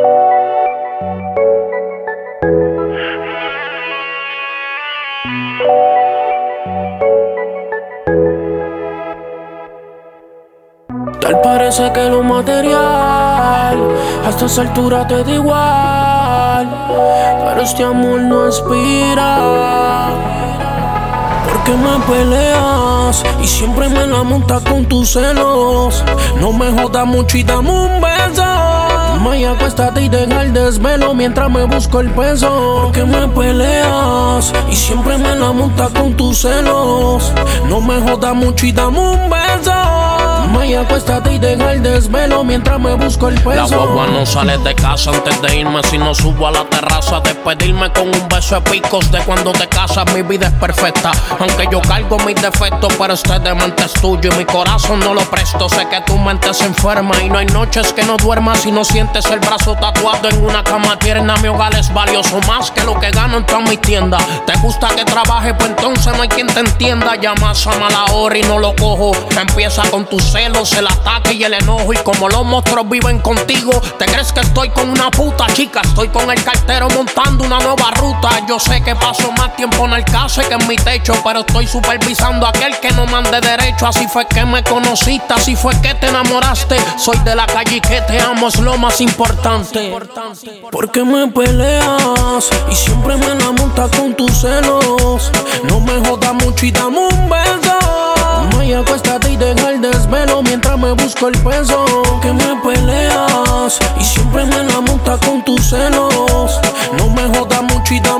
Tal parece que lo material a estas alturas te da igual, pero este amor no inspira. Porque me peleas y siempre me la montas con tus celos. No me jodas mucho y dame un beso. Maya, acuéstate y deja el desvelo mientras me busco el peso. Porque me peleas y siempre me la montas con tus celos. No me jodas mucho y dame un beso. Maya, acuéstate y deja el desvelo mientras me busco el peso. La guagua no sale de casa antes de irme. Si no subo a la terraza, despedirme con un beso de picos de cuando te casas. Mi vida es perfecta. Aunque yo cargo mis defectos, pero este demente es tuyo y mi corazón no lo presto. Sé que tu mente se enferma y no hay noches que no duermas si no sientes el brazo tatuado en una cama tierna. Mi hogar es valioso más que lo que gano en toda mi tienda. Te gusta que trabaje, pues entonces no hay quien te entienda. Llamas a mala hora y no lo cojo. Empieza con tu celos, el ataque y el enojo. Y como los monstruos viven contigo, te crees que estoy con una puta chica. Estoy con el cartero montando una nueva ruta. Yo sé que paso más tiempo en el caso que en mi techo, pero estoy supervisando a aquel que no mande derecho. Así fue que me conociste, así fue que te enamoraste. Soy de la calle y que te amo, es lo más importante. Porque me peleas y siempre me la montas con tus celos. No me jodas mucho y dame un beso. Busco el peso. Que me peleas y siempre me la montas con tus celos. No me jodas mucho y dame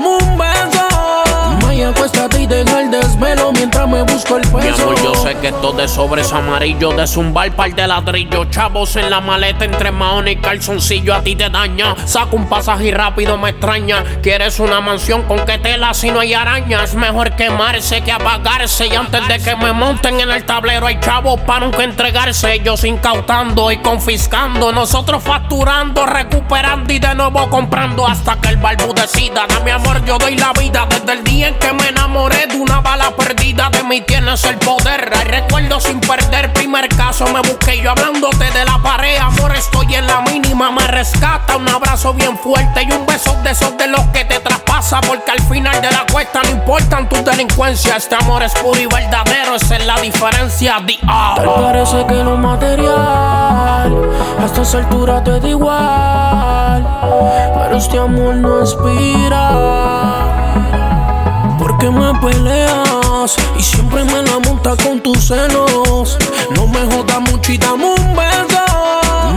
de sobres amarillo, de zumbar par de ladrillo, chavos en la maleta entre maón y calzoncillo a ti te daña. Saco un pasaje rápido me extraña. Quieres una mansión con que tela si no hay arañas. Mejor quemarse que apagarse. Y antes de que me monten en el tablero hay chavos para nunca entregarse. Ellos incautando y confiscando. Nosotros facturando, recuperando y de nuevo comprando hasta que el barbu decida. Da mi amor, yo doy la vida desde el día en que me enamoré de una bala perdida. De mí tienes el poder. Hay sin perder. Primer caso me busqué yo hablándote de la pared. Amor, estoy en la mínima. Me rescata un abrazo bien fuerte y un beso de esos de los que te traspasa. Porque al final de la cuesta no importan tus delincuencias. Este amor es puro y verdadero. Esa es la diferencia. The Tal hour. parece que lo material a estas alturas te da igual, pero este amor no inspira. Porque me y siempre me la montas con tus celos. No me jodas mucho y dame un beso.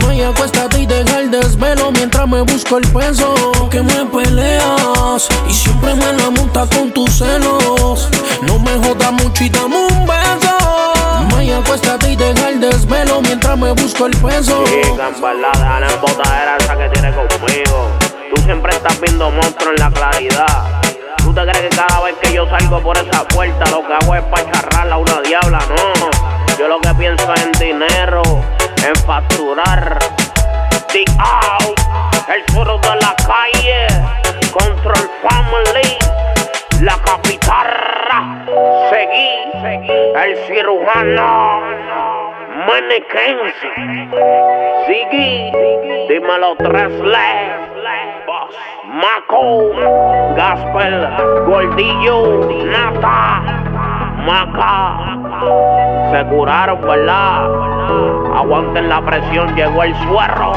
Maya, acuéstate y deja el desvelo mientras me busco el peso. Que me peleas y siempre me la montas con tus celos. No me jodas mucho y dame un beso. Maya, acuéstate y deja el desvelo mientras me busco el peso. Chica, en verdad, deja la embotadera esa que tiene conmigo. Tú siempre estás viendo monstruos en la claridad. Es pacharrarla a una diabla? No. Yo lo que pienso es en dinero, en facturar. The out, el churro de la calle, Control Family, la capitarra. Seguí, el cirujano, Mannequin. Ziggy, dímelo tres le. Maco, Gaspel, Gordillo, Nata, Maca. Se curaron, ¿verdad? Aguanten la presión, llegó el suerro.